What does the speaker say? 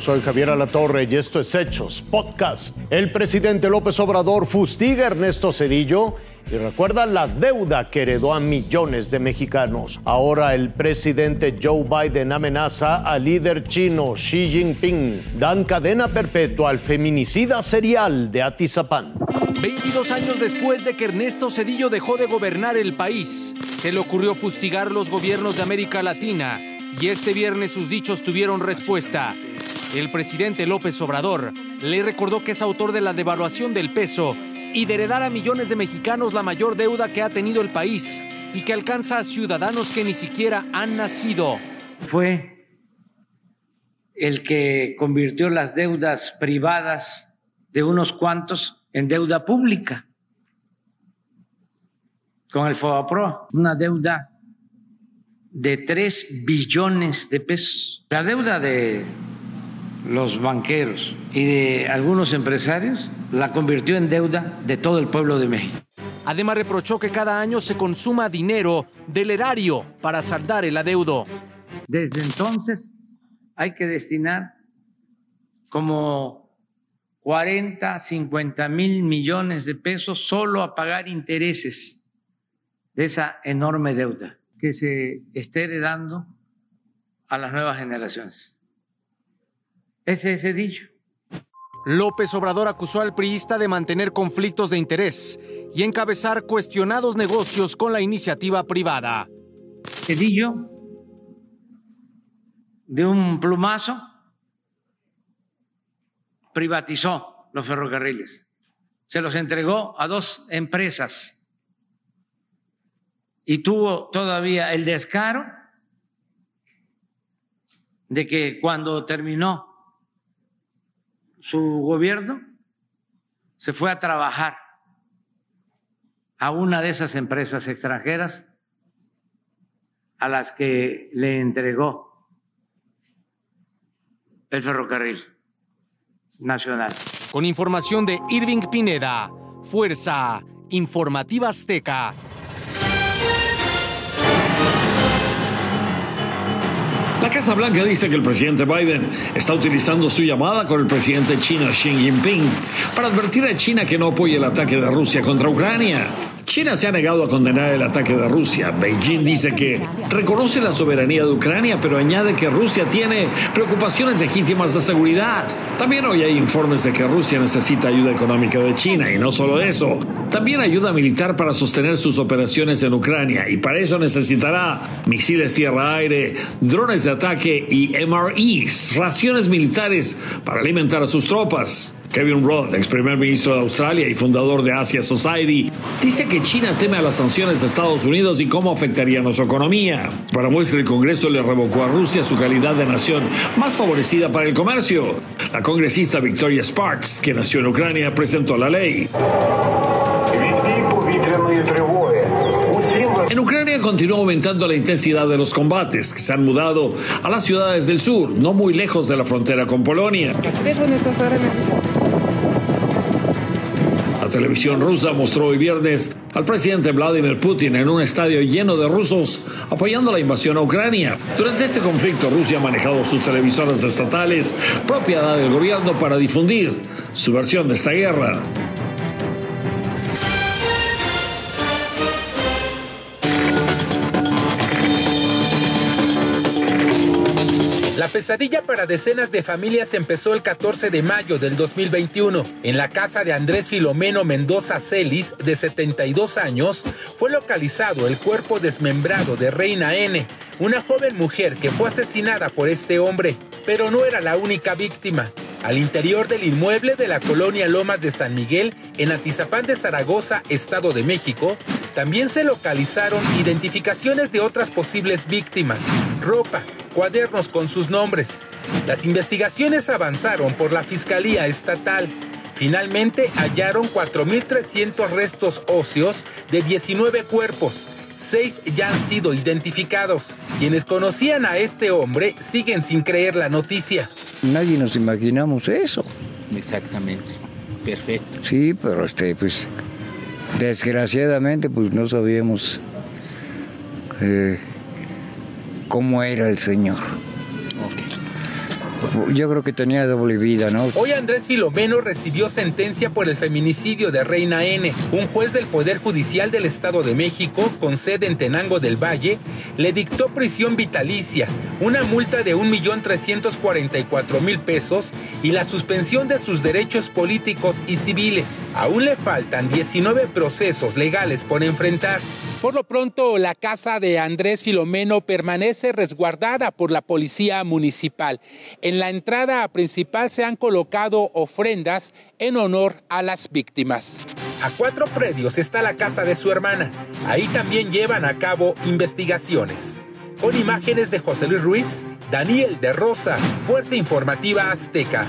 Soy Javier Alatorre y esto es Hechos Podcast. El presidente López Obrador fustiga a Ernesto Cedillo y recuerda la deuda que heredó a millones de mexicanos. Ahora el presidente Joe Biden amenaza al líder chino Xi Jinping. Dan cadena perpetua al feminicida serial de Atizapán. 22 años después de que Ernesto Cedillo dejó de gobernar el país, se le ocurrió fustigar los gobiernos de América Latina y este viernes sus dichos tuvieron respuesta. El presidente López Obrador le recordó que es autor de la devaluación del peso y de heredar a millones de mexicanos la mayor deuda que ha tenido el país y que alcanza a ciudadanos que ni siquiera han nacido. Fue el que convirtió las deudas privadas de unos cuantos en deuda pública con el FOBAPRO, una deuda de 3 billones de pesos. La deuda de los banqueros y de algunos empresarios la convirtió en deuda de todo el pueblo de México. Además reprochó que cada año se consuma dinero del erario para saldar el adeudo. Desde entonces hay que destinar como 40, 50 mil millones de pesos solo a pagar intereses de esa enorme deuda que se esté heredando a las nuevas generaciones. Ese dicho. López Obrador acusó al priista de mantener conflictos de interés y encabezar cuestionados negocios con la iniciativa privada. Cedillo, de un plumazo, privatizó los ferrocarriles. Se los entregó a dos empresas y tuvo todavía el descaro de que cuando terminó su gobierno se fue a trabajar a una de esas empresas extranjeras a las que le entregó el ferrocarril nacional. Con información de Irving Pineda, Fuerza Informativa Azteca. La Casa Blanca dice que el presidente Biden está utilizando su llamada con el presidente chino Xi Jinping para advertir a China que no apoye el ataque de Rusia contra Ucrania. China se ha negado a condenar el ataque de Rusia. Beijing dice que reconoce la soberanía de Ucrania, pero añade que Rusia tiene preocupaciones legítimas de seguridad. También hoy hay informes de que Rusia necesita ayuda económica de China y no solo eso, también ayuda militar para sostener sus operaciones en Ucrania y para eso necesitará misiles tierra-aire, drones de ataque y MREs, raciones militares para alimentar a sus tropas. Kevin Rudd, ex primer ministro de Australia y fundador de Asia Society, dice que China teme a las sanciones de Estados Unidos y cómo afectarían a su economía. Para muestra, el Congreso le revocó a Rusia su calidad de nación más favorecida para el comercio. La congresista Victoria Sparks, que nació en Ucrania, presentó la ley. En Ucrania continúa aumentando la intensidad de los combates, que se han mudado a las ciudades del sur, no muy lejos de la frontera con Polonia. Televisión rusa mostró hoy viernes al presidente Vladimir Putin en un estadio lleno de rusos apoyando la invasión a Ucrania. Durante este conflicto, Rusia ha manejado sus televisoras estatales, propiedad del gobierno, para difundir su versión de esta guerra. Pesadilla para decenas de familias empezó el 14 de mayo del 2021. En la casa de Andrés Filomeno Mendoza Celis, de 72 años, fue localizado el cuerpo desmembrado de Reina N, una joven mujer que fue asesinada por este hombre, pero no era la única víctima. Al interior del inmueble de la colonia Lomas de San Miguel, en Atizapán de Zaragoza, Estado de México, también se localizaron identificaciones de otras posibles víctimas, ropa, cuadernos con sus nombres. Las investigaciones avanzaron por la Fiscalía Estatal. Finalmente hallaron 4.300 restos óseos de 19 cuerpos. Seis ya han sido identificados. Quienes conocían a este hombre siguen sin creer la noticia. Nadie nos imaginamos eso. Exactamente. Perfecto. Sí, pero este, pues, desgraciadamente, pues no sabíamos eh, cómo era el Señor. Yo creo que tenía doble vida, ¿no? Hoy Andrés Filomeno recibió sentencia por el feminicidio de Reina N. Un juez del Poder Judicial del Estado de México, con sede en Tenango del Valle, le dictó prisión vitalicia, una multa de 1.344.000 pesos y la suspensión de sus derechos políticos y civiles. Aún le faltan 19 procesos legales por enfrentar. Por lo pronto, la casa de Andrés Filomeno permanece resguardada por la policía municipal. En la entrada principal se han colocado ofrendas en honor a las víctimas. A cuatro predios está la casa de su hermana. Ahí también llevan a cabo investigaciones. Con imágenes de José Luis Ruiz, Daniel de Rosas, Fuerza Informativa Azteca.